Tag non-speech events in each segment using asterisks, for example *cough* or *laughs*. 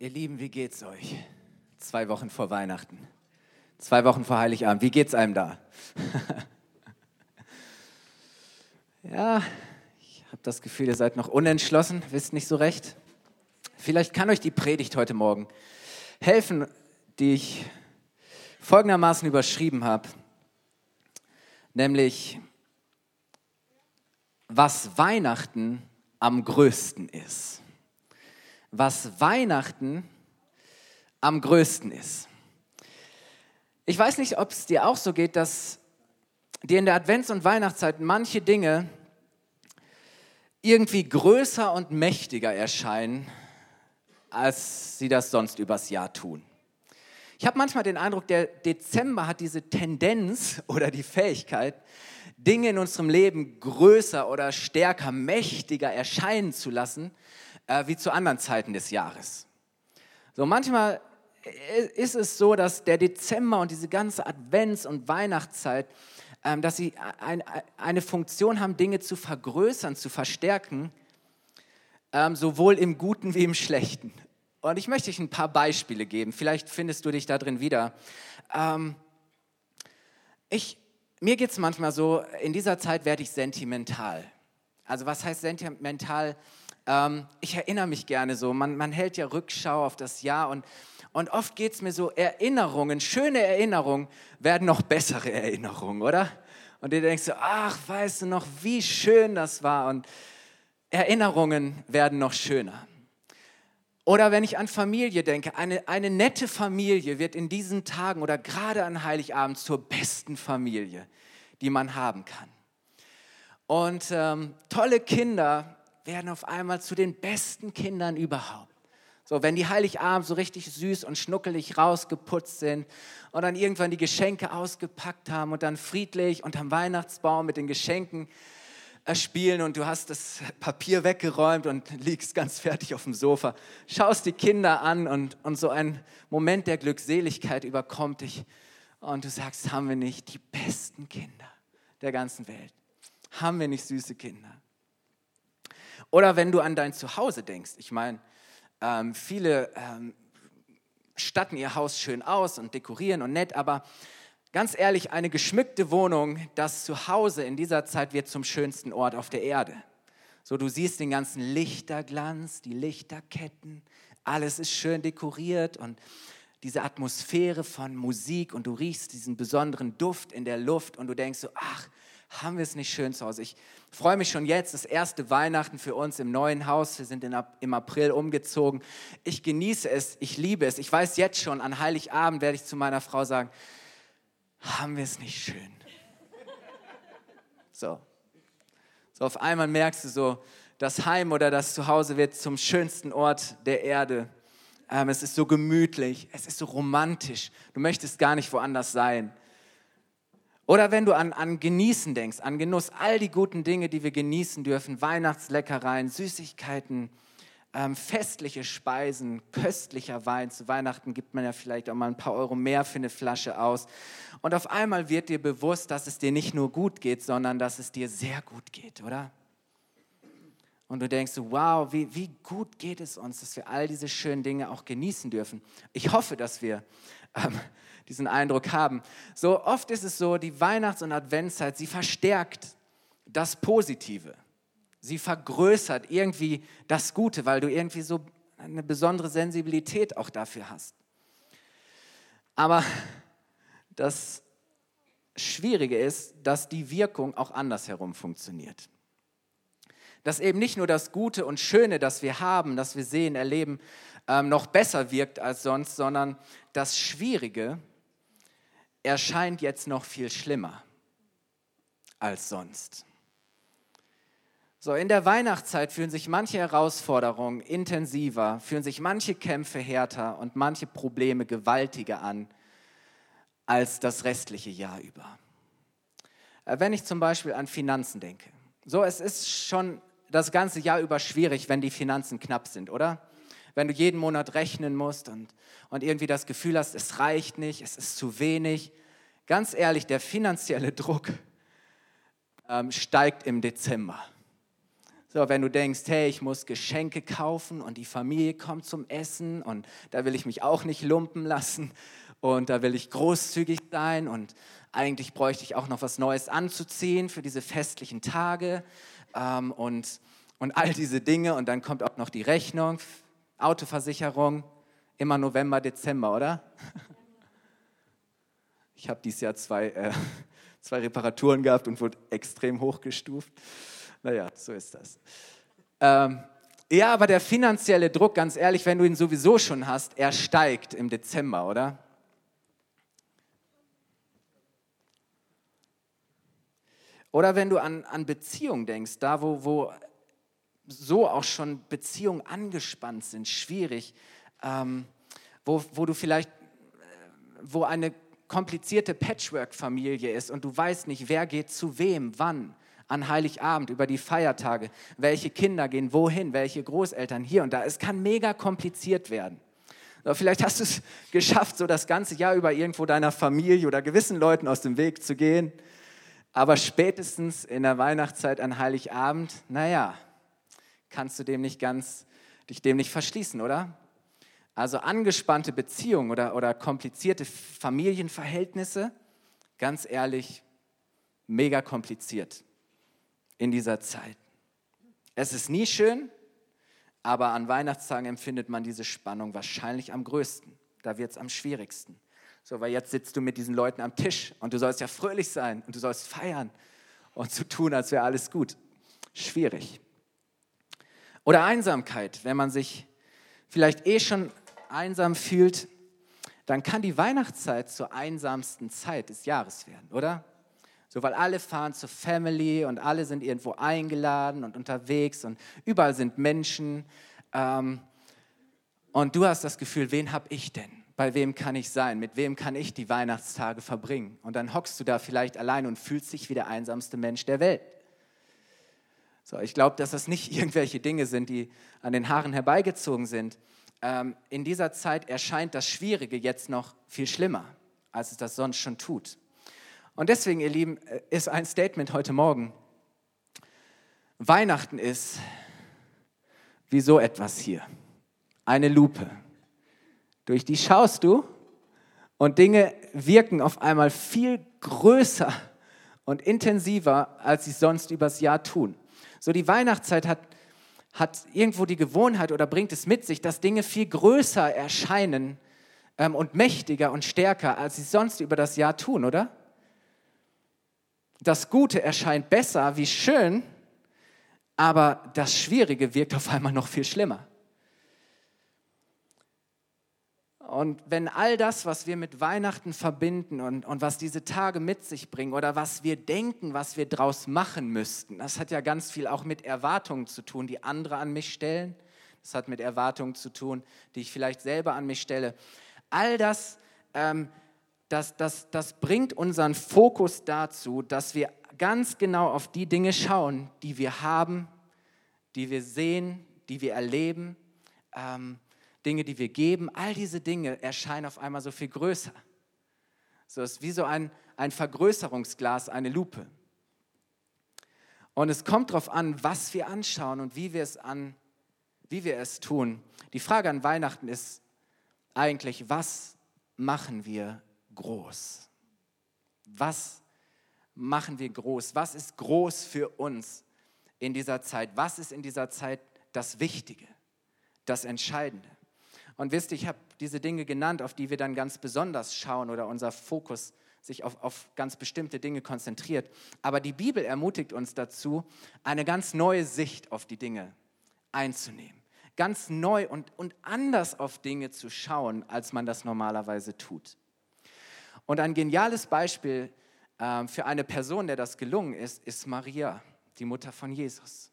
Ihr Lieben, wie geht's euch? Zwei Wochen vor Weihnachten. Zwei Wochen vor Heiligabend. Wie geht's einem da? *laughs* ja, ich habe das Gefühl, ihr seid noch unentschlossen, wisst nicht so recht. Vielleicht kann euch die Predigt heute Morgen helfen, die ich folgendermaßen überschrieben habe, nämlich was Weihnachten am größten ist. Was Weihnachten am größten ist. Ich weiß nicht, ob es dir auch so geht, dass dir in der Advents- und Weihnachtszeit manche Dinge irgendwie größer und mächtiger erscheinen, als sie das sonst übers Jahr tun. Ich habe manchmal den Eindruck, der Dezember hat diese Tendenz *laughs* oder die Fähigkeit, Dinge in unserem Leben größer oder stärker, mächtiger erscheinen zu lassen, äh, wie zu anderen Zeiten des Jahres. So manchmal ist es so, dass der Dezember und diese ganze Advents- und Weihnachtszeit, ähm, dass sie ein, eine Funktion haben, Dinge zu vergrößern, zu verstärken, ähm, sowohl im Guten wie im Schlechten. Und ich möchte euch ein paar Beispiele geben. Vielleicht findest du dich da drin wieder. Ähm, ich, mir geht es manchmal so, in dieser Zeit werde ich sentimental. Also was heißt sentimental? Ähm, ich erinnere mich gerne so. Man, man hält ja Rückschau auf das Jahr und, und oft geht es mir so, Erinnerungen, schöne Erinnerungen werden noch bessere Erinnerungen, oder? Und du denkst so, ach, weißt du noch, wie schön das war und Erinnerungen werden noch schöner. Oder wenn ich an Familie denke, eine, eine nette Familie wird in diesen Tagen oder gerade an Heiligabend zur besten Familie, die man haben kann. Und ähm, tolle Kinder werden auf einmal zu den besten Kindern überhaupt. So, wenn die Heiligabend so richtig süß und schnuckelig rausgeputzt sind und dann irgendwann die Geschenke ausgepackt haben und dann friedlich unterm Weihnachtsbaum mit den Geschenken spielen und du hast das Papier weggeräumt und liegst ganz fertig auf dem Sofa, schaust die Kinder an und, und so ein Moment der Glückseligkeit überkommt dich und du sagst, haben wir nicht die besten Kinder der ganzen Welt? Haben wir nicht süße Kinder? Oder wenn du an dein Zuhause denkst, ich meine, ähm, viele ähm, statten ihr Haus schön aus und dekorieren und nett, aber Ganz ehrlich, eine geschmückte Wohnung, das Zuhause in dieser Zeit wird zum schönsten Ort auf der Erde. So, du siehst den ganzen Lichterglanz, die Lichterketten, alles ist schön dekoriert und diese Atmosphäre von Musik und du riechst diesen besonderen Duft in der Luft und du denkst so, ach, haben wir es nicht schön zu Hause. Ich freue mich schon jetzt, das erste Weihnachten für uns im neuen Haus. Wir sind in, im April umgezogen. Ich genieße es, ich liebe es. Ich weiß jetzt schon, an Heiligabend werde ich zu meiner Frau sagen, haben wir es nicht schön? So. So auf einmal merkst du so, das Heim oder das Zuhause wird zum schönsten Ort der Erde. Ähm, es ist so gemütlich, es ist so romantisch. Du möchtest gar nicht woanders sein. Oder wenn du an, an Genießen denkst, an Genuss, all die guten Dinge, die wir genießen dürfen, Weihnachtsleckereien, Süßigkeiten, ähm, festliche Speisen, köstlicher Wein. Zu Weihnachten gibt man ja vielleicht auch mal ein paar Euro mehr für eine Flasche aus. Und auf einmal wird dir bewusst, dass es dir nicht nur gut geht, sondern dass es dir sehr gut geht, oder? Und du denkst, wow, wie, wie gut geht es uns, dass wir all diese schönen Dinge auch genießen dürfen. Ich hoffe, dass wir ähm, diesen Eindruck haben. So oft ist es so, die Weihnachts- und Adventszeit, sie verstärkt das Positive. Sie vergrößert irgendwie das Gute, weil du irgendwie so eine besondere Sensibilität auch dafür hast. Aber das Schwierige ist, dass die Wirkung auch andersherum funktioniert. Dass eben nicht nur das Gute und Schöne, das wir haben, das wir sehen, erleben, ähm, noch besser wirkt als sonst, sondern das Schwierige erscheint jetzt noch viel schlimmer als sonst. So, in der Weihnachtszeit fühlen sich manche Herausforderungen intensiver, fühlen sich manche Kämpfe härter und manche Probleme gewaltiger an als das restliche Jahr über. Äh, wenn ich zum Beispiel an Finanzen denke. So, es ist schon das ganze Jahr über schwierig, wenn die Finanzen knapp sind, oder? Wenn du jeden Monat rechnen musst und, und irgendwie das Gefühl hast, es reicht nicht, es ist zu wenig. Ganz ehrlich, der finanzielle *laughs* Druck ähm, steigt im Dezember. So, wenn du denkst, hey, ich muss Geschenke kaufen und die Familie kommt zum Essen und da will ich mich auch nicht lumpen lassen und da will ich großzügig sein und eigentlich bräuchte ich auch noch was Neues anzuziehen für diese festlichen Tage ähm, und, und all diese Dinge und dann kommt auch noch die Rechnung, Autoversicherung, immer November, Dezember, oder? *laughs* Ich habe dieses Jahr zwei, äh, *laughs* zwei Reparaturen gehabt und wurde extrem hochgestuft. Naja, so ist das. Ähm, ja, aber der finanzielle Druck, ganz ehrlich, wenn du ihn sowieso schon hast, er steigt im Dezember, oder? Oder wenn du an, an Beziehungen denkst, da wo, wo so auch schon Beziehungen angespannt sind, schwierig, ähm, wo, wo du vielleicht, wo eine komplizierte Patchwork-Familie ist und du weißt nicht, wer geht zu wem, wann, an Heiligabend, über die Feiertage, welche Kinder gehen wohin, welche Großeltern hier und da. Es kann mega kompliziert werden. Aber vielleicht hast du es *laughs* geschafft, so das ganze Jahr über irgendwo deiner Familie oder gewissen Leuten aus dem Weg zu gehen. Aber spätestens in der Weihnachtszeit an Heiligabend, naja, kannst du dem nicht ganz, dich dem nicht verschließen, oder? Also angespannte Beziehungen oder, oder komplizierte Familienverhältnisse, ganz ehrlich, mega kompliziert in dieser Zeit. Es ist nie schön, aber an Weihnachtstagen empfindet man diese Spannung wahrscheinlich am größten. Da wird es am schwierigsten. So, weil jetzt sitzt du mit diesen Leuten am Tisch und du sollst ja fröhlich sein und du sollst feiern und so tun, als wäre alles gut. Schwierig. Oder Einsamkeit, wenn man sich vielleicht eh schon einsam fühlt, dann kann die Weihnachtszeit zur einsamsten Zeit des Jahres werden, oder? So, weil alle fahren zur Family und alle sind irgendwo eingeladen und unterwegs und überall sind Menschen. Ähm, und du hast das Gefühl, wen habe ich denn? Bei wem kann ich sein? Mit wem kann ich die Weihnachtstage verbringen? Und dann hockst du da vielleicht allein und fühlst dich wie der einsamste Mensch der Welt. So, ich glaube, dass das nicht *laughs* irgendwelche Dinge sind, die an den Haaren herbeigezogen sind, ähm, in dieser Zeit erscheint das Schwierige jetzt noch viel schlimmer, als es das sonst schon tut. Und deswegen, ihr Lieben, äh, ist ein Statement heute Morgen. Weihnachten ist wie so etwas hier. Eine Lupe. Durch die schaust du und Dinge wirken auf einmal viel größer und intensiver, als sie sonst übers Jahr tun. So die Weihnachtszeit hat hat irgendwo die Gewohnheit oder bringt es mit sich, dass Dinge viel größer erscheinen ähm, und mächtiger und stärker, als sie sonst über das Jahr tun, oder? Das Gute erscheint besser wie schön, aber das Schwierige wirkt auf einmal noch viel schlimmer. Und wenn all das, was wir mit Weihnachten verbinden und, und was diese Tage mit sich bringen oder was wir denken, was wir draus machen müssten, das hat ja ganz viel auch mit Erwartungen zu tun, die andere an mich stellen. Das hat mit Erwartungen zu tun, die ich vielleicht selber an mich stelle. All das, ähm, das, das, das bringt unseren Fokus dazu, dass wir ganz genau auf die Dinge schauen, die wir haben, die wir sehen, die wir erleben. Ähm, Dinge, die wir geben, all diese Dinge erscheinen auf einmal so viel größer. So ist wie so ein, ein Vergrößerungsglas, eine Lupe. Und es kommt darauf an, was wir anschauen und wie wir es an, wie wir es tun. Die Frage an Weihnachten ist eigentlich, was machen wir groß? Was machen wir groß? Was ist groß für uns in dieser Zeit? Was ist in dieser Zeit das Wichtige, das Entscheidende? Und wisst ihr, ich habe diese Dinge genannt, auf die wir dann ganz besonders schauen oder unser Fokus sich auf, auf ganz bestimmte Dinge konzentriert. Aber die Bibel ermutigt uns dazu, eine ganz neue Sicht auf die Dinge einzunehmen. Ganz neu und, und anders auf Dinge zu schauen, als man das normalerweise tut. Und ein geniales Beispiel äh, für eine Person, der das gelungen ist, ist Maria, die Mutter von Jesus.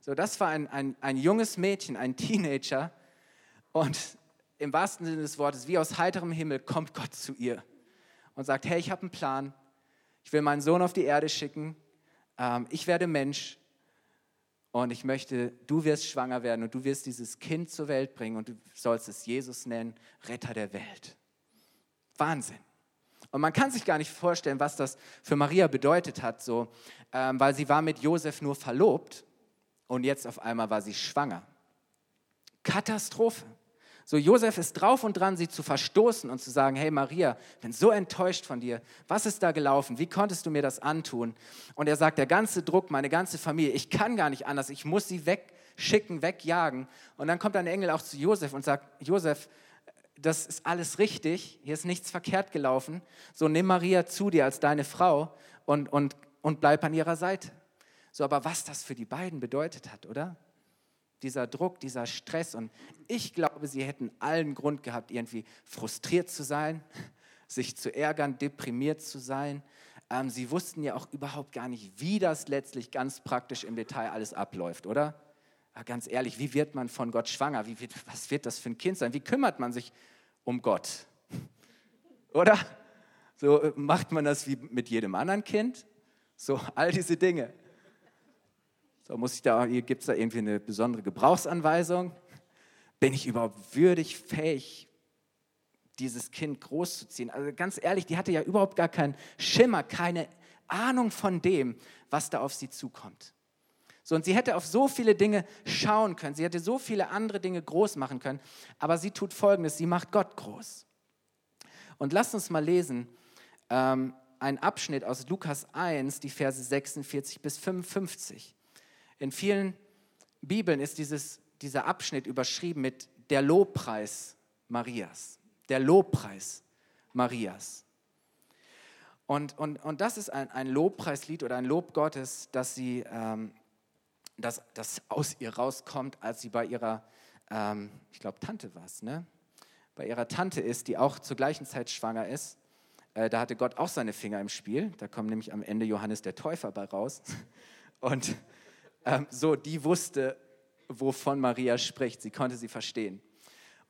So, das war ein, ein, ein junges Mädchen, ein Teenager. Und im wahrsten Sinne des Wortes, wie aus heiterem Himmel, kommt Gott zu ihr und sagt, hey, ich habe einen Plan, ich will meinen Sohn auf die Erde schicken, ähm, ich werde Mensch und ich möchte, du wirst schwanger werden und du wirst dieses Kind zur Welt bringen und du sollst es Jesus nennen, Retter der Welt. Wahnsinn. Und man kann sich gar nicht vorstellen, was das für Maria bedeutet hat, so, ähm, weil sie war mit Josef nur verlobt und jetzt auf einmal war sie schwanger. Katastrophe. So, Josef ist drauf und dran, sie zu verstoßen und zu sagen: Hey Maria, ich bin so enttäuscht von dir. Was ist da gelaufen? Wie konntest du mir das antun? Und er sagt: Der ganze Druck, meine ganze Familie, ich kann gar nicht anders, ich muss sie wegschicken, wegjagen. Und dann kommt ein Engel auch zu Josef und sagt: Josef, das ist alles richtig, hier ist nichts verkehrt gelaufen. So, nimm Maria zu dir als deine Frau und, und, und bleib an ihrer Seite. So, aber was das für die beiden bedeutet hat, oder? Dieser Druck, dieser Stress. Und ich glaube, sie hätten allen Grund gehabt, irgendwie frustriert zu sein, *laughs* sich zu ärgern, deprimiert zu sein. Ähm, sie wussten ja auch überhaupt gar nicht, wie das letztlich ganz praktisch im Detail alles abläuft, oder? Ja, ganz ehrlich, wie wird man von Gott schwanger? Wie wird, was wird das für ein Kind sein? Wie kümmert man sich um Gott? *laughs* Oder? So äh, macht man das wie mit jedem anderen Kind? So all diese Dinge. So, muss ich da, gibt es da irgendwie eine besondere Gebrauchsanweisung? Bin ich überhaupt würdig, fähig, dieses Kind großzuziehen? Also ganz ehrlich, die hatte ja überhaupt gar keinen Schimmer, keine Ahnung von dem, was da auf sie zukommt. So, und sie hätte auf so viele Dinge schauen können, sie hätte so viele andere Dinge groß machen können, aber sie tut Folgendes, sie macht Gott groß. Und lasst uns mal lesen, ähm, einen Abschnitt aus Lukas 1, die Verse 46 bis 55. In vielen Bibeln ist dieses, dieser Abschnitt überschrieben mit der Lobpreis Marias. Der Lobpreis Marias. Und, und, und das ist ein, ein Lobpreislied oder ein Lob Gottes, dass sie, ähm, das, das aus ihr rauskommt, als sie bei ihrer, ähm, ich glaube, Tante war es, ne? Bei ihrer Tante ist, die auch zur gleichen Zeit schwanger ist. Äh, da hatte Gott auch seine Finger im Spiel. Da kommt nämlich am Ende Johannes der Täufer bei raus. *laughs* Und ähm, so, die wusste, wovon Maria spricht. Sie konnte sie verstehen.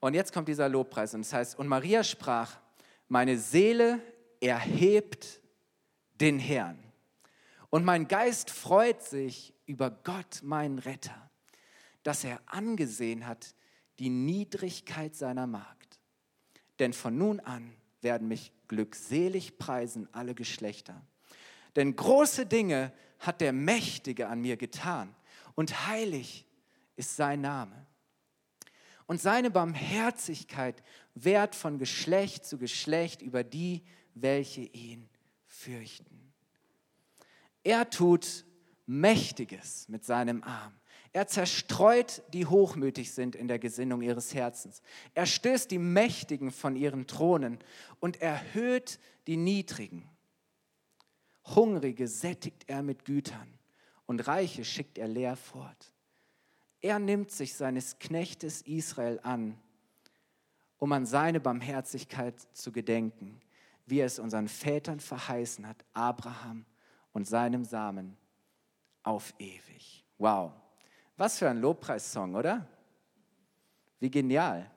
Und jetzt kommt dieser Lobpreis und es heißt, und Maria sprach, meine Seele erhebt den Herrn. Und mein Geist freut sich über Gott, meinen Retter, dass er angesehen hat die Niedrigkeit seiner Magd. Denn von nun an werden mich glückselig preisen alle Geschlechter. Denn große Dinge hat der Mächtige an mir getan und heilig ist sein Name. Und seine Barmherzigkeit währt von Geschlecht zu Geschlecht über die, welche ihn fürchten. Er tut Mächtiges mit seinem Arm. Er zerstreut die hochmütig sind in der Gesinnung ihres Herzens. Er stößt die Mächtigen von ihren Thronen und erhöht die Niedrigen. Hungrige sättigt er mit Gütern und Reiche schickt er leer fort. Er nimmt sich seines Knechtes Israel an, um an seine Barmherzigkeit zu gedenken, wie er es unseren Vätern verheißen hat, Abraham und seinem Samen auf ewig. Wow, was für ein Lobpreissong, oder? Wie genial.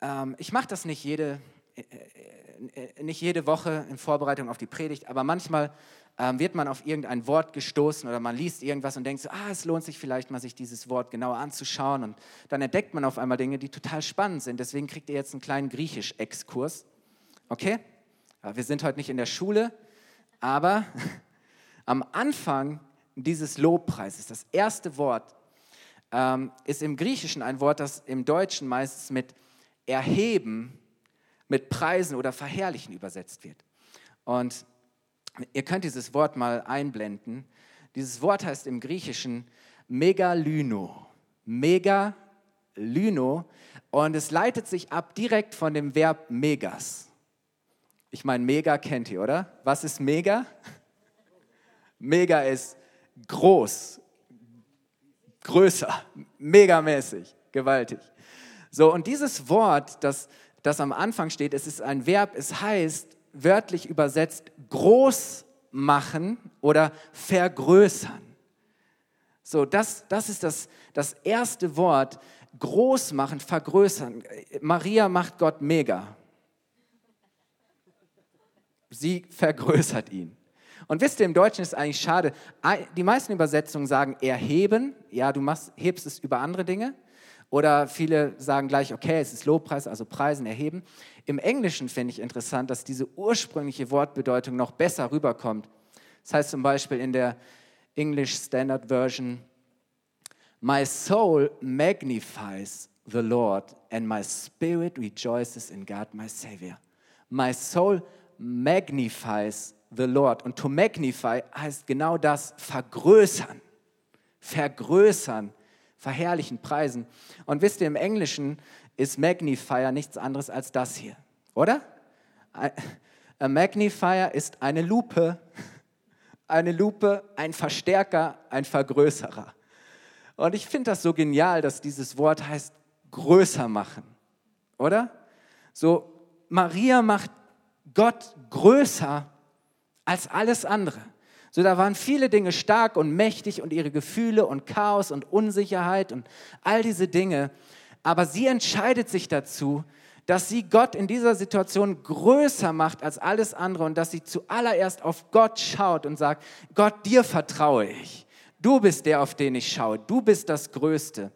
Ähm, ich mache das nicht jede nicht jede Woche in Vorbereitung auf die Predigt, aber manchmal ähm, wird man auf irgendein Wort gestoßen oder man liest irgendwas und denkt so, ah, es lohnt sich vielleicht mal, sich dieses Wort genauer anzuschauen und dann entdeckt man auf einmal Dinge, die total spannend sind. Deswegen kriegt ihr jetzt einen kleinen Griechisch-Exkurs. Okay? Wir sind heute nicht in der Schule, aber *laughs* am Anfang dieses Lobpreises, das erste Wort, ähm, ist im Griechischen ein Wort, das im Deutschen meistens mit erheben mit Preisen oder Verherrlichen übersetzt wird. Und ihr könnt dieses Wort mal einblenden. Dieses Wort heißt im Griechischen Megalyno. Megalyno. Und es leitet sich ab direkt von dem Verb megas. Ich meine, mega kennt ihr, oder? Was ist mega? *laughs* Mega ist groß, größer, megamäßig, gewaltig. So, und dieses Wort, das das am Anfang steht, es ist ein Verb, es heißt wörtlich übersetzt groß machen oder vergrößern. So, das, das ist das, das erste Wort, groß machen, vergrößern. Maria macht Gott mega. Sie vergrößert ihn. Und wisst ihr, im Deutschen ist es eigentlich schade. Die meisten Übersetzungen sagen erheben. Ja, du machst, hebst es über andere Dinge. Oder viele sagen gleich, okay, es ist Lobpreis, also Preisen erheben. Im Englischen finde ich interessant, dass diese ursprüngliche Wortbedeutung noch besser rüberkommt. Das heißt zum Beispiel in der English Standard Version, My soul magnifies the Lord and my spirit rejoices in God, my Savior. My soul magnifies the Lord. Und to magnify heißt genau das, vergrößern, vergrößern, verherrlichen, preisen. Und wisst ihr, im Englischen ist Magnifier nichts anderes als das hier, oder? A Magnifier ist eine Lupe, eine Lupe, ein Verstärker, ein Vergrößerer. Und ich finde das so genial, dass dieses Wort heißt größer machen, oder? So, Maria macht Gott größer als alles andere. So, da waren viele Dinge stark und mächtig und ihre Gefühle und Chaos und Unsicherheit und all diese Dinge. Aber sie entscheidet sich dazu, dass sie Gott in dieser Situation größer macht als alles andere und dass sie zuallererst auf Gott schaut und sagt, Gott, dir vertraue ich. Du bist der, auf den ich schaue. Du bist das Größte.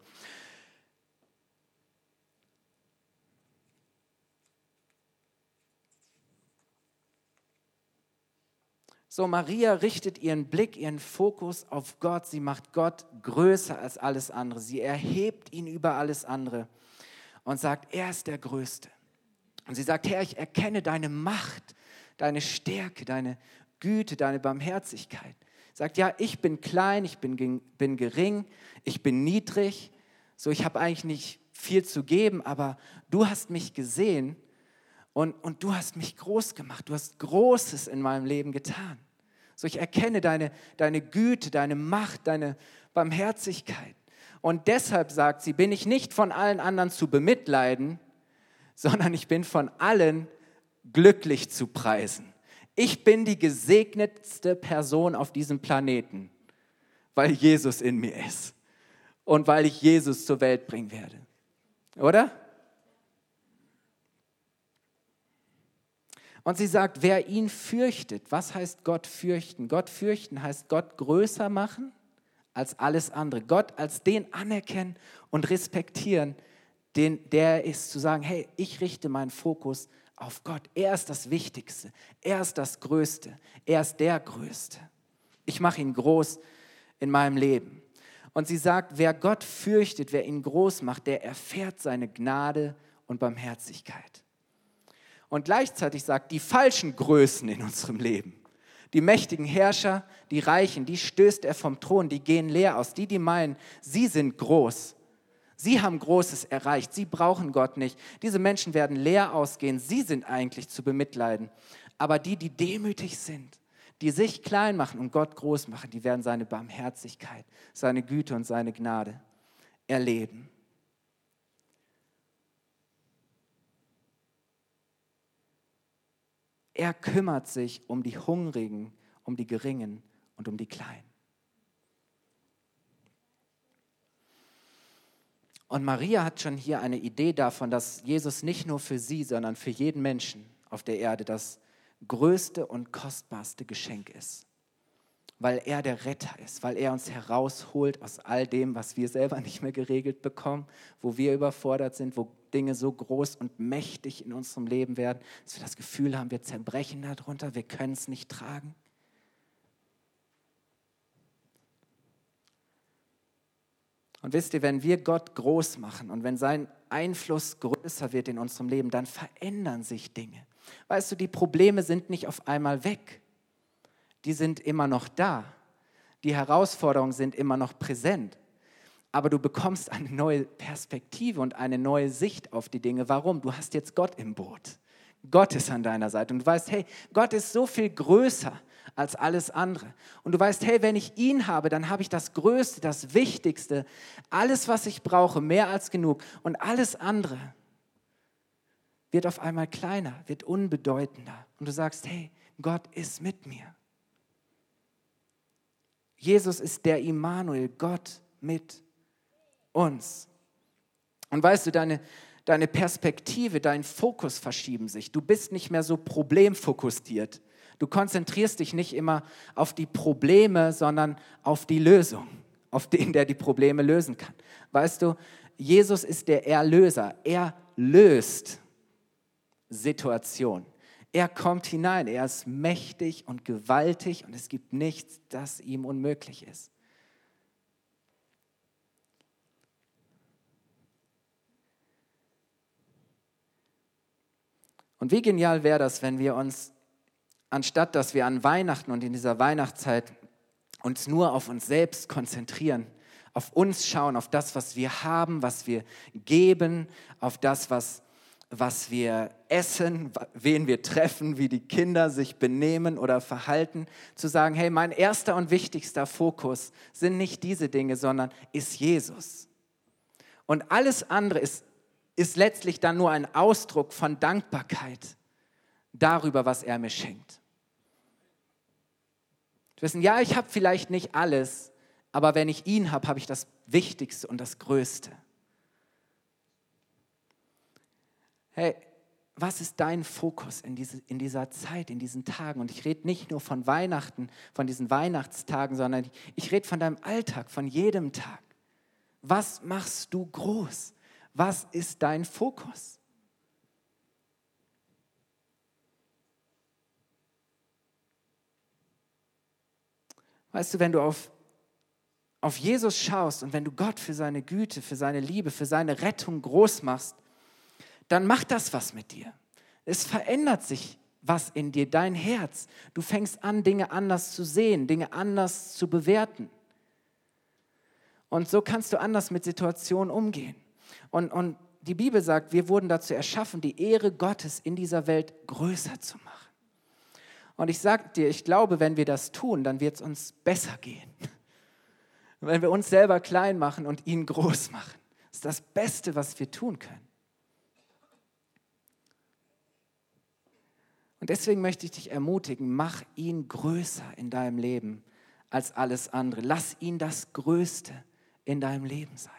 So, Maria richtet ihren Blick, ihren Fokus auf Gott. Sie macht Gott größer als alles andere. Sie erhebt ihn über alles andere und sagt, er ist der Größte. Und sie sagt, Herr, ich erkenne deine Macht, deine Stärke, deine Güte, deine Barmherzigkeit. Sagt, ja, ich bin klein, ich bin, bin gering, ich bin niedrig, so ich habe eigentlich nicht viel zu geben, aber du hast mich gesehen und, und du hast mich groß gemacht. Du hast Großes in meinem Leben getan. So, ich erkenne deine, deine Güte, deine Macht, deine Barmherzigkeit. Und deshalb sagt sie, bin ich nicht von allen anderen zu bemitleiden, sondern ich bin von allen glücklich zu preisen. Ich bin die gesegnetste Person auf diesem Planeten, weil Jesus in mir ist und weil ich Jesus zur Welt bringen werde. Oder? Und sie sagt, wer ihn fürchtet, was heißt Gott fürchten? Gott fürchten heißt Gott größer machen als alles andere. Gott als den anerkennen und respektieren, den, der ist zu sagen, hey, ich richte meinen Fokus auf Gott. Er ist das Wichtigste. Er ist das Größte. Er ist der Größte. Ich mache ihn groß in meinem Leben. Und sie sagt, wer Gott fürchtet, wer ihn groß macht, der erfährt seine Gnade und Barmherzigkeit. Und gleichzeitig sagt, die falschen Größen in unserem Leben, die mächtigen Herrscher, die Reichen, die stößt er vom Thron, die gehen leer aus. Die, die meinen, sie sind groß, sie haben Großes erreicht, sie brauchen Gott nicht. Diese Menschen werden leer ausgehen, sie sind eigentlich zu bemitleiden. Aber die, die demütig sind, die sich klein machen und Gott groß machen, die werden seine Barmherzigkeit, seine Güte und seine Gnade erleben. Er kümmert sich um die Hungrigen, um die Geringen und um die Kleinen. Und Maria hat schon hier eine Idee davon, dass Jesus nicht nur für sie, sondern für jeden Menschen auf der Erde das größte und kostbarste Geschenk ist. Weil er der Retter ist, weil er uns herausholt aus all dem, was wir selber nicht mehr geregelt bekommen, wo wir überfordert sind, wo Dinge so groß und mächtig in unserem Leben werden, dass wir das Gefühl haben, wir zerbrechen darunter, wir können es nicht tragen. Und wisst ihr, wenn wir Gott groß machen und wenn sein Einfluss größer wird in unserem Leben, dann verändern sich Dinge. Weißt du, die Probleme sind nicht auf einmal weg. Die sind immer noch da. Die Herausforderungen sind immer noch präsent aber du bekommst eine neue Perspektive und eine neue Sicht auf die Dinge. Warum? Du hast jetzt Gott im Boot. Gott ist an deiner Seite und du weißt, hey, Gott ist so viel größer als alles andere. Und du weißt, hey, wenn ich ihn habe, dann habe ich das Größte, das Wichtigste, alles, was ich brauche, mehr als genug. Und alles andere wird auf einmal kleiner, wird unbedeutender. Und du sagst, hey, Gott ist mit mir. Jesus ist der Immanuel, Gott mit uns. Und weißt du, deine, deine Perspektive, dein Fokus verschieben sich. Du bist nicht mehr so problemfokussiert. Du konzentrierst dich nicht immer auf die Probleme, sondern auf die Lösung, auf den, der die Probleme lösen kann. Weißt du, Jesus ist der Erlöser. Er löst Situationen. Er kommt hinein, er ist mächtig und gewaltig und es gibt nichts, das ihm unmöglich ist. Und wie genial wäre das, wenn wir uns, anstatt dass wir an Weihnachten und in dieser Weihnachtszeit uns nur auf uns selbst konzentrieren, auf uns schauen, auf das, was wir haben, was wir geben, auf das, was, was wir essen, wen wir treffen, wie die Kinder sich benehmen oder verhalten, zu sagen, hey, mein erster und wichtigster Fokus sind nicht diese Dinge, sondern ist Jesus. Und alles andere ist ist letztlich dann nur ein Ausdruck von Dankbarkeit darüber, was er mir schenkt. Wir wissen, ja, ich habe vielleicht nicht alles, aber wenn ich ihn habe, habe ich das Wichtigste und das Größte. Hey, was ist dein Fokus in, diese, in dieser Zeit, in diesen Tagen? Und ich rede nicht nur von Weihnachten, von diesen Weihnachtstagen, sondern ich, ich rede von deinem Alltag, von jedem Tag. Was machst du groß? Was ist dein Fokus? Weißt du, wenn du auf, auf Jesus schaust und wenn du Gott für seine Güte, für seine Liebe, für seine Rettung groß machst, dann macht das was mit dir. Es verändert sich was in dir, dein Herz. Du fängst an, Dinge anders zu sehen, Dinge anders zu bewerten. Und so kannst du anders mit Situationen umgehen. Und, und die Bibel sagt, wir wurden dazu erschaffen, die Ehre Gottes in dieser Welt größer zu machen. Und ich sage dir, ich glaube, wenn wir das tun, dann wird es uns besser gehen. *laughs* Wenn wir uns selber klein machen und ihn groß machen. Ist das Beste, was wir tun können. Und deswegen möchte ich dich ermutigen, mach ihn größer in deinem Leben als alles andere. Lass ihn das Größte in deinem Leben sein.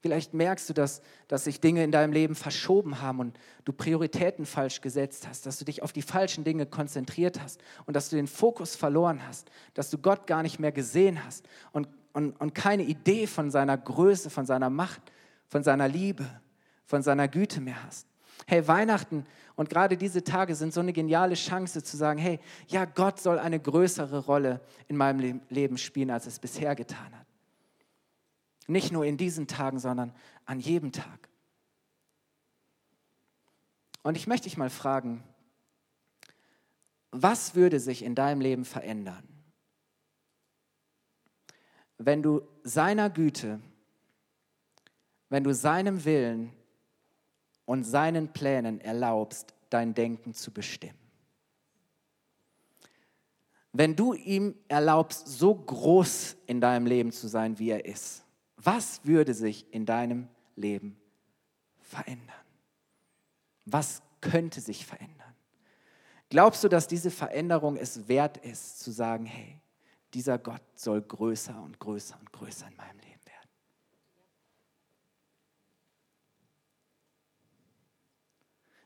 Vielleicht merkst du, dass, dass sich Dinge in deinem Leben verschoben haben und du Prioritäten falsch gesetzt hast, dass du dich auf die falschen Dinge konzentriert hast und dass du den Fokus verloren hast, dass du Gott gar nicht mehr gesehen hast und, und, und keine Idee von seiner Größe, von seiner Macht, von seiner Liebe, von seiner Güte mehr hast. Hey, Weihnachten und gerade diese Tage sind so eine geniale Chance zu sagen, hey, ja, Gott soll eine größere Rolle in meinem Leben spielen, als es bisher getan hat. Nicht nur in diesen Tagen, sondern an jedem Tag. Und ich möchte dich mal fragen, was würde sich in deinem Leben verändern, wenn du seiner Güte, wenn du seinem Willen und seinen Plänen erlaubst, dein Denken zu bestimmen? Wenn du ihm erlaubst, so groß in deinem Leben zu sein, wie er ist, was würde sich in deinem Leben verändern? Was könnte sich verändern? Glaubst du, dass diese Veränderung es wert ist, zu sagen, hey, dieser Gott soll größer und größer und größer in meinem Leben werden?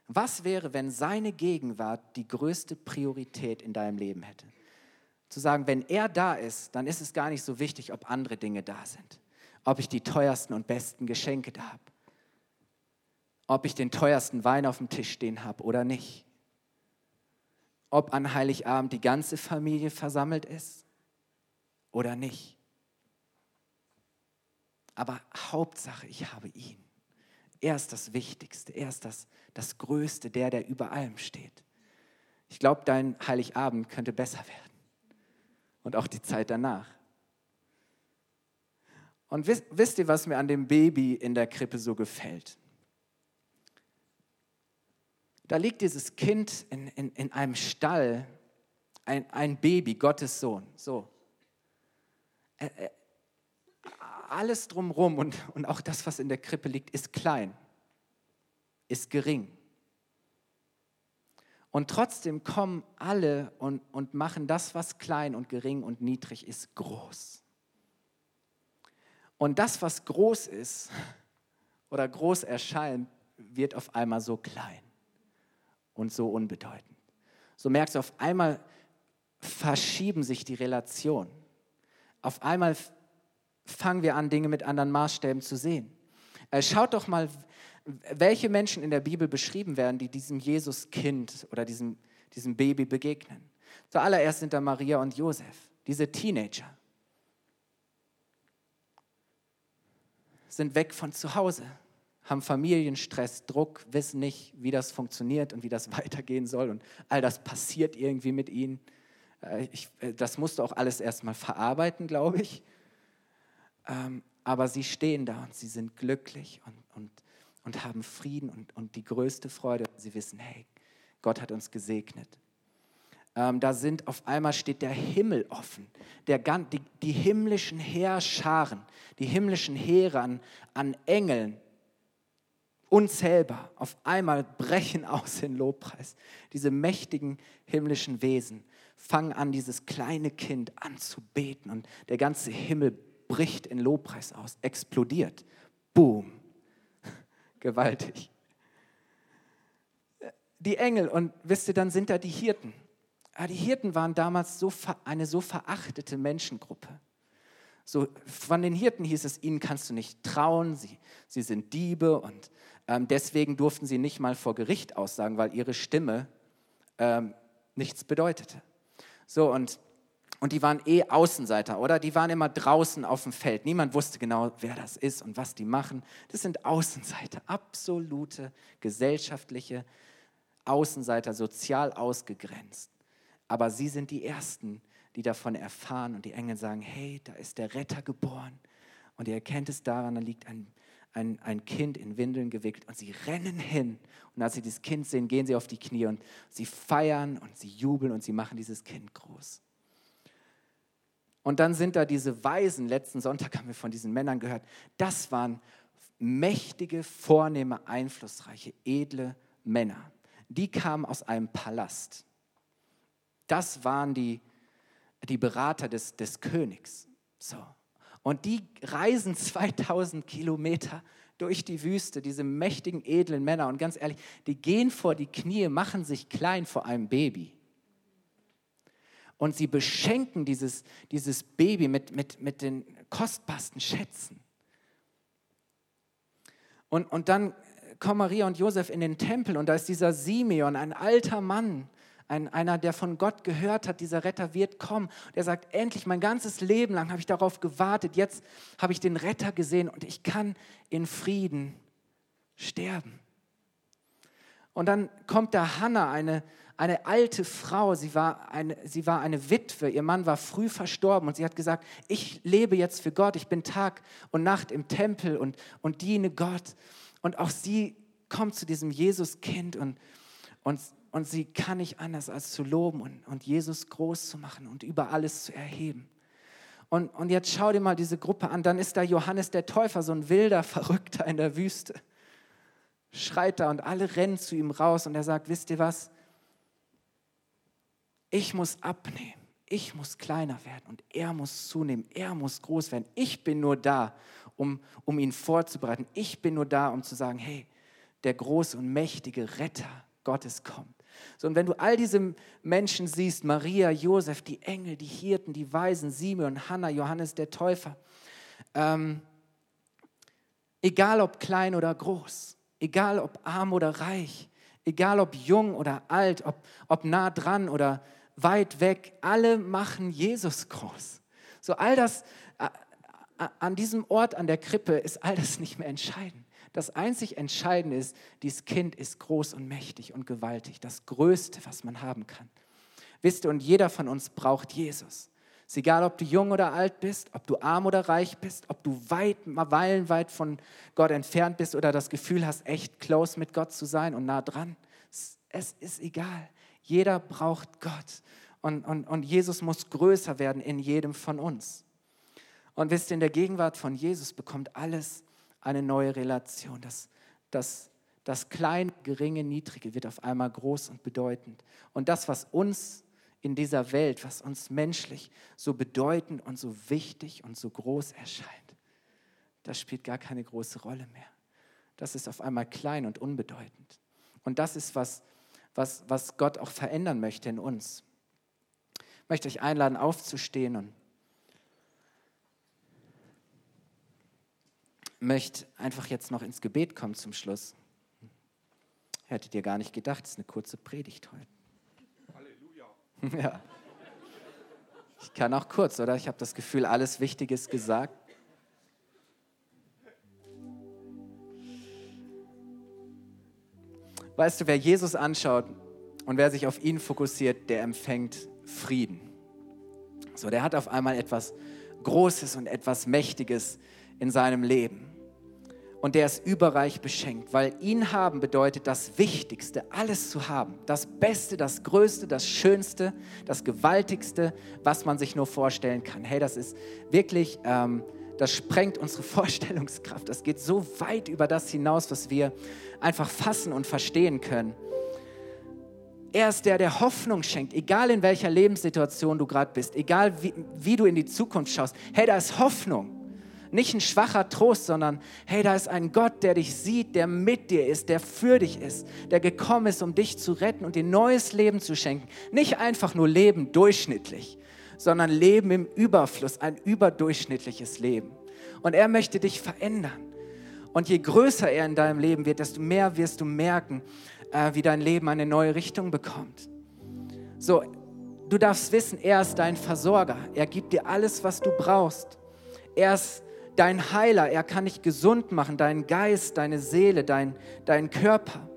Was wäre, wenn seine Gegenwart die größte Priorität in deinem Leben hätte? Zu sagen, wenn er da ist, dann ist es gar nicht so wichtig, ob andere Dinge da sind ob ich die teuersten und besten Geschenke da habe, ob ich den teuersten Wein auf dem Tisch stehen habe oder nicht, ob an Heiligabend die ganze Familie versammelt ist oder nicht. Aber Hauptsache, ich habe ihn. Er ist das Wichtigste, er ist das, das Größte, der, der über allem steht. Ich glaube, dein Heiligabend könnte besser werden. Und auch die Zeit danach. Und wisst, wisst ihr, was mir an dem Baby in der Krippe so gefällt? Da liegt dieses Kind in, in, in einem Stall, ein, ein Baby, Gottes Sohn. So. Alles drumherum und, und auch das, was in der Krippe liegt, ist klein, ist gering. Und trotzdem kommen alle und, und machen das, was klein und gering und niedrig ist, groß. Und das, was groß ist oder groß erscheint, wird auf einmal so klein und so unbedeutend. So merkst du, auf einmal verschieben sich die Relationen. Auf einmal fangen wir an, Dinge mit anderen Maßstäben zu sehen. Äh, schaut doch mal, welche Menschen in der Bibel beschrieben werden, die diesem Jesuskind oder diesem, diesem Baby begegnen. Zuallererst sind da Maria und Josef, diese Teenager. Sind weg von zu Hause, haben Familienstress, Druck, wissen nicht, wie das funktioniert und wie das *laughs* weitergehen soll. Und all das passiert irgendwie mit ihnen. Äh, ich, äh, das musst du auch alles erstmal verarbeiten, glaube ich. Ähm, aber sie stehen da und sie sind glücklich und, und, und haben Frieden und, und die größte Freude. Sie wissen, hey, Gott hat uns gesegnet. Ähm, da sind auf einmal steht der Himmel offen. Der, die, die himmlischen Heerscharen, die himmlischen Heere an, an Engeln, unzählbar, auf einmal brechen *laughs* aus in Lobpreis. Diese mächtigen himmlischen Wesen fangen an, dieses kleine Kind anzubeten und der ganze Himmel bricht in Lobpreis aus, explodiert. Boom. *laughs* Gewaltig. Die Engel, und wisst ihr, dann sind da die Hirten. Ah, die Hirten waren damals so eine so verachtete Menschengruppe. So, von den Hirten hieß es, ihnen kannst du nicht trauen, sie, sie sind Diebe und ähm, deswegen durften sie nicht mal vor Gericht aussagen, weil ihre Stimme ähm, nichts bedeutete. So, und, und die waren eh Außenseiter, oder? Die waren immer draußen auf dem Feld. Niemand wusste genau, wer das ist und was die machen. Das sind Außenseiter, absolute gesellschaftliche Außenseiter, sozial ausgegrenzt. Aber sie sind die Ersten, die davon erfahren und die Engel sagen, hey, da ist der Retter geboren. Und ihr erkennt es daran, da liegt ein, ein, ein Kind in Windeln gewickelt und sie rennen hin. Und als sie dieses Kind sehen, gehen sie auf die Knie und sie feiern und sie jubeln und sie machen dieses Kind groß. Und dann sind da diese Weisen, letzten Sonntag haben wir von diesen Männern gehört, das waren mächtige, vornehme, einflussreiche, edle Männer. Die kamen aus einem Palast. Das waren die, die Berater des, des Königs. So. Und die reisen *laughs* 2000 Kilometer durch die Wüste, diese mächtigen, edlen Männer. Und ganz ehrlich, die gehen vor die Knie, machen sich klein vor einem Baby. Und sie beschenken dieses, dieses Baby mit, mit, mit den kostbarsten Schätzen. Und, und dann kommen Maria und Josef in den Tempel und da ist dieser Simeon, ein alter Mann, ein, einer, der von Gott gehört hat, dieser Retter wird kommen. Der sagt, endlich, mein ganzes Leben lang habe ich darauf gewartet, jetzt habe ich den Retter gesehen und ich kann in Frieden sterben. Und dann kommt da Hannah, eine, eine alte Frau, sie war eine, sie war eine Witwe, ihr Mann war früh verstorben und sie hat gesagt, ich lebe jetzt für Gott, ich bin Tag und Nacht im Tempel und, und diene Gott. Und auch sie kommt zu diesem Jesuskind und, und und sie kann nicht anders als zu loben und, und Jesus groß zu machen und über alles zu erheben. Und, und jetzt schau dir mal diese Gruppe an. Dann ist da Johannes der Täufer, so ein wilder *laughs* Verrückter in der Wüste. Schreit da und alle rennen zu ihm raus und er sagt, wisst ihr was? Ich muss abnehmen. Ich muss kleiner werden und er muss zunehmen. Er muss groß werden. Ich bin nur da, um, um ihn vorzubereiten. Ich bin nur da, um zu sagen, hey, der große und mächtige Retter Gottes kommt. So, und wenn du all diese Menschen siehst, Maria, Josef, die Engel, die Hirten, die Weisen, Simeon, Hannah, Johannes der Täufer, ähm, egal ob klein oder groß, egal ob arm oder reich, egal ob jung oder alt, ob, ob nah dran oder weit weg, alle machen Jesus groß. So all das, äh, äh, an diesem Ort, an der Krippe, ist all das nicht mehr entscheidend. Das einzig Entscheidende ist, dieses Kind ist groß und mächtig und gewaltig, das Größte, was man haben kann. Wisst ihr, und jeder von uns braucht Jesus. Es ist egal, ob du jung oder alt bist, ob du arm oder reich bist, ob du weit, meilenweit von Gott entfernt bist oder das Gefühl hast, echt close mit Gott zu sein und nah dran. Es ist egal. Jeder braucht Gott. Und, und, und Jesus muss größer werden in jedem von uns. Und wisst ihr, in der Gegenwart von Jesus bekommt alles eine neue Relation. Das, das, das kleine, geringe, niedrige wird auf einmal groß und bedeutend. Und das, was uns in dieser Welt, was uns menschlich so bedeutend und so wichtig und so groß erscheint, das spielt gar keine große Rolle mehr. Das ist auf einmal klein und unbedeutend. Und das ist, was, was, was Gott auch verändern möchte in uns. Ich möchte euch einladen, aufzustehen und möchte einfach jetzt noch ins Gebet kommen zum Schluss. Hättet ihr gar nicht gedacht, es ist eine kurze Predigt heute. Halleluja. Ja. Ich kann auch kurz, oder? Ich habe das Gefühl, alles Wichtiges gesagt. Weißt du, wer Jesus anschaut und wer sich auf ihn fokussiert, der empfängt Frieden. So, der hat auf einmal etwas Großes und etwas Mächtiges in seinem Leben. Und der ist überreich beschenkt, weil ihn haben bedeutet das Wichtigste, alles zu haben. Das Beste, das Größte, das Schönste, das Gewaltigste, was man sich nur vorstellen kann. Hey, das ist wirklich, ähm, das sprengt unsere *laughs* Vorstellungskraft. Das geht so weit über das hinaus, was wir einfach fassen und verstehen können. Er ist der, der Hoffnung schenkt, egal in welcher Lebenssituation du gerade bist, egal wie, wie du in die Zukunft schaust. Hey, da ist Hoffnung. Nicht ein schwacher Trost, sondern hey, da ist ein Gott, der dich sieht, der mit dir ist, der für dich ist, der gekommen ist, um dich zu retten und dir neues Leben zu schenken. Nicht einfach nur Leben durchschnittlich, sondern Leben im Überfluss, ein überdurchschnittliches Leben. Und er möchte dich verändern. Und je größer er in deinem Leben wird, desto mehr wirst du merken, äh, wie dein Leben eine neue Richtung bekommt. So, du darfst wissen, er ist dein Versorger. Er gibt dir alles, was du brauchst. Er ist dein Heiler. Er kann dich gesund machen, deinen Geist, deine Seele, dein, deinen Körper.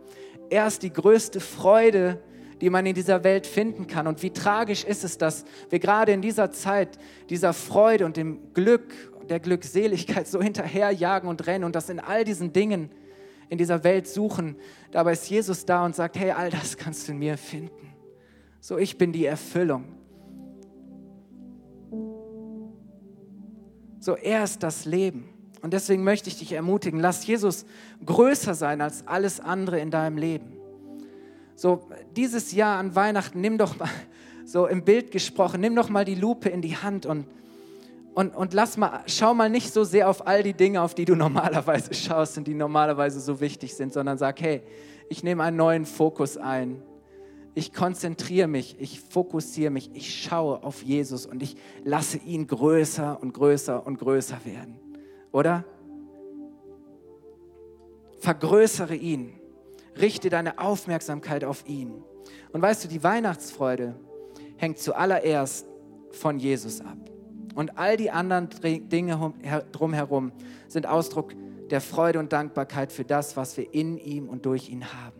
Er ist die größte Freude, die man in dieser Welt finden kann. Und wie tragisch ist es, dass wir gerade in dieser Zeit dieser Freude und dem Glück, der Glückseligkeit so hinterherjagen und rennen und das in all diesen Dingen in dieser Welt suchen. Dabei ist Jesus da und sagt, hey, all das kannst du in mir finden. So, ich bin die Erfüllung. So, er ist das Leben. Und deswegen möchte ich dich ermutigen, lass Jesus größer sein als alles andere in deinem Leben. So, dieses Jahr an Weihnachten, nimm doch mal, *laughs* so im Bild gesprochen, nimm doch mal die Lupe in die Hand und und, und lass mal, schau mal nicht so sehr auf all die Dinge, auf die du *laughs* normalerweise schaust und die normalerweise so wichtig sind, sondern sag, hey, ich nehme einen neuen Fokus ein. Ich konzentriere mich, ich fokussiere mich, ich schaue auf Jesus und ich lasse ihn größer und größer und größer werden. Oder? Vergrößere ihn. Richte deine Aufmerksamkeit auf ihn. Und weißt du, die Weihnachtsfreude hängt zuallererst von Jesus ab. Und all die anderen Dinge drumherum sind Ausdruck der Freude und Dankbarkeit für das, was wir in ihm und durch ihn haben.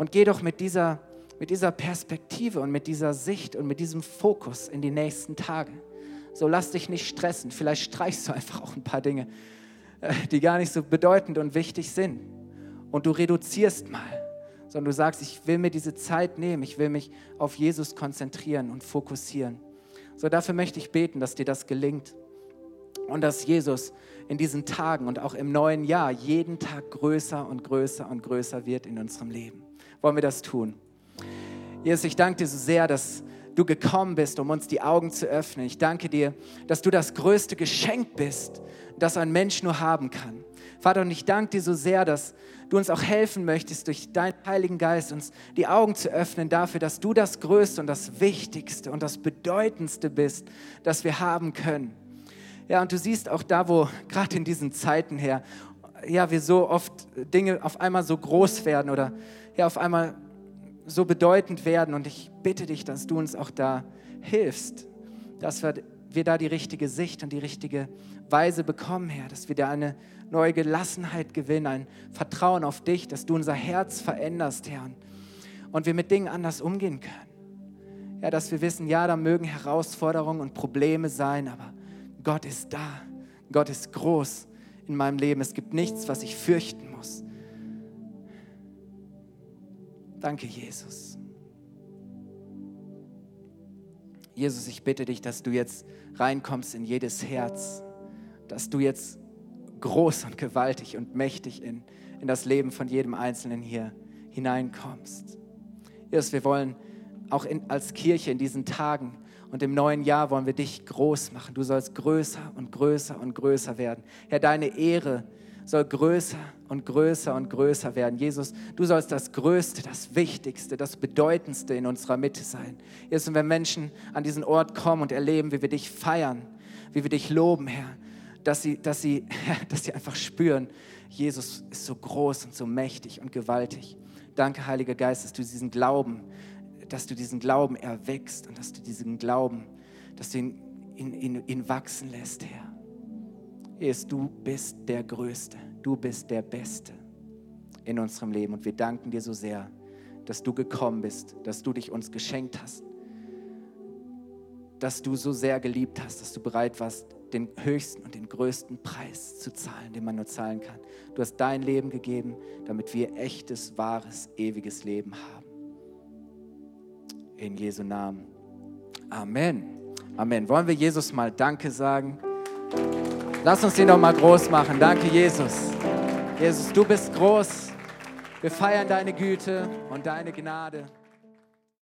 Und geh doch mit dieser, mit dieser Perspektive und mit dieser Sicht und mit diesem Fokus in die nächsten Tage. So lass dich nicht stressen. Vielleicht streichst du *laughs* einfach auch ein paar Dinge, äh, die gar nicht so bedeutend und wichtig sind. Und du reduzierst mal, sondern du sagst, ich will mir diese Zeit nehmen, ich will mich auf Jesus konzentrieren und fokussieren. So dafür möchte ich beten, dass dir das gelingt und dass Jesus in diesen Tagen und auch im neuen Jahr jeden Tag größer und größer und größer wird in unserem Leben. Wollen wir das tun? Jesus, ich danke dir so sehr, dass du gekommen bist, um uns die Augen zu öffnen. Ich danke dir, dass du das größte Geschenk bist, das ein Mensch nur haben kann. Vater, und ich danke dir so sehr, dass du uns auch helfen möchtest, durch deinen Heiligen Geist uns die Augen zu öffnen dafür, dass du das Größte und das Wichtigste und das Bedeutendste bist, das wir haben können. Ja, und du siehst auch da, wo gerade in diesen Zeiten her, ja, wir so oft Dinge auf einmal so groß werden oder ja, auf einmal so bedeutend werden. Und ich bitte dich, dass du uns auch da hilfst, dass wir, wir da die richtige Sicht und die richtige Weise bekommen, Herr, dass wir da eine neue Gelassenheit gewinnen, ein Vertrauen auf dich, dass du unser Herz veränderst, Herr, und wir mit Dingen anders umgehen können. Ja, dass wir wissen, ja, da mögen Herausforderungen und Probleme sein, aber Gott ist da. Gott ist groß in meinem Leben. Es gibt nichts, was ich fürchten muss. Danke, Jesus. Jesus, ich bitte dich, dass du jetzt reinkommst in jedes Herz, dass du jetzt groß und gewaltig und mächtig in, in das Leben von jedem Einzelnen hier hineinkommst. Jesus, wir wollen auch in, als Kirche in diesen Tagen und im neuen Jahr wollen wir dich groß machen. Du sollst größer und größer und größer werden. Herr, deine Ehre soll größer und größer und größer werden. Jesus, du sollst das Größte, das Wichtigste, das Bedeutendste in unserer Mitte sein. Jesus, und wenn Menschen an diesen Ort kommen und erleben, wie wir dich feiern, wie wir dich loben, Herr, dass sie, dass, sie, *laughs* dass sie einfach spüren, Jesus ist so groß und so mächtig und gewaltig. Danke, Heiliger Geist, dass du diesen Glauben, dass du diesen Glauben erwächst und dass du diesen Glauben, dass du ihn, ihn, ihn, ihn wachsen lässt, Herr. Jesus, du bist der Größte, du bist der Beste in unserem Leben und wir danken dir so sehr, dass du gekommen bist, dass du dich uns geschenkt hast, dass du so sehr geliebt hast, dass du bereit warst, den höchsten und den größten Preis zu zahlen, den man nur zahlen kann. Du hast dein Leben gegeben, damit wir echtes, wahres, ewiges Leben haben. In Jesu Namen. Amen. Amen. Wollen wir Jesus mal Danke sagen? Lass uns ihn noch mal groß machen. Danke, Jesus. Jesus, du bist groß. Wir feiern deine Güte und deine Gnade.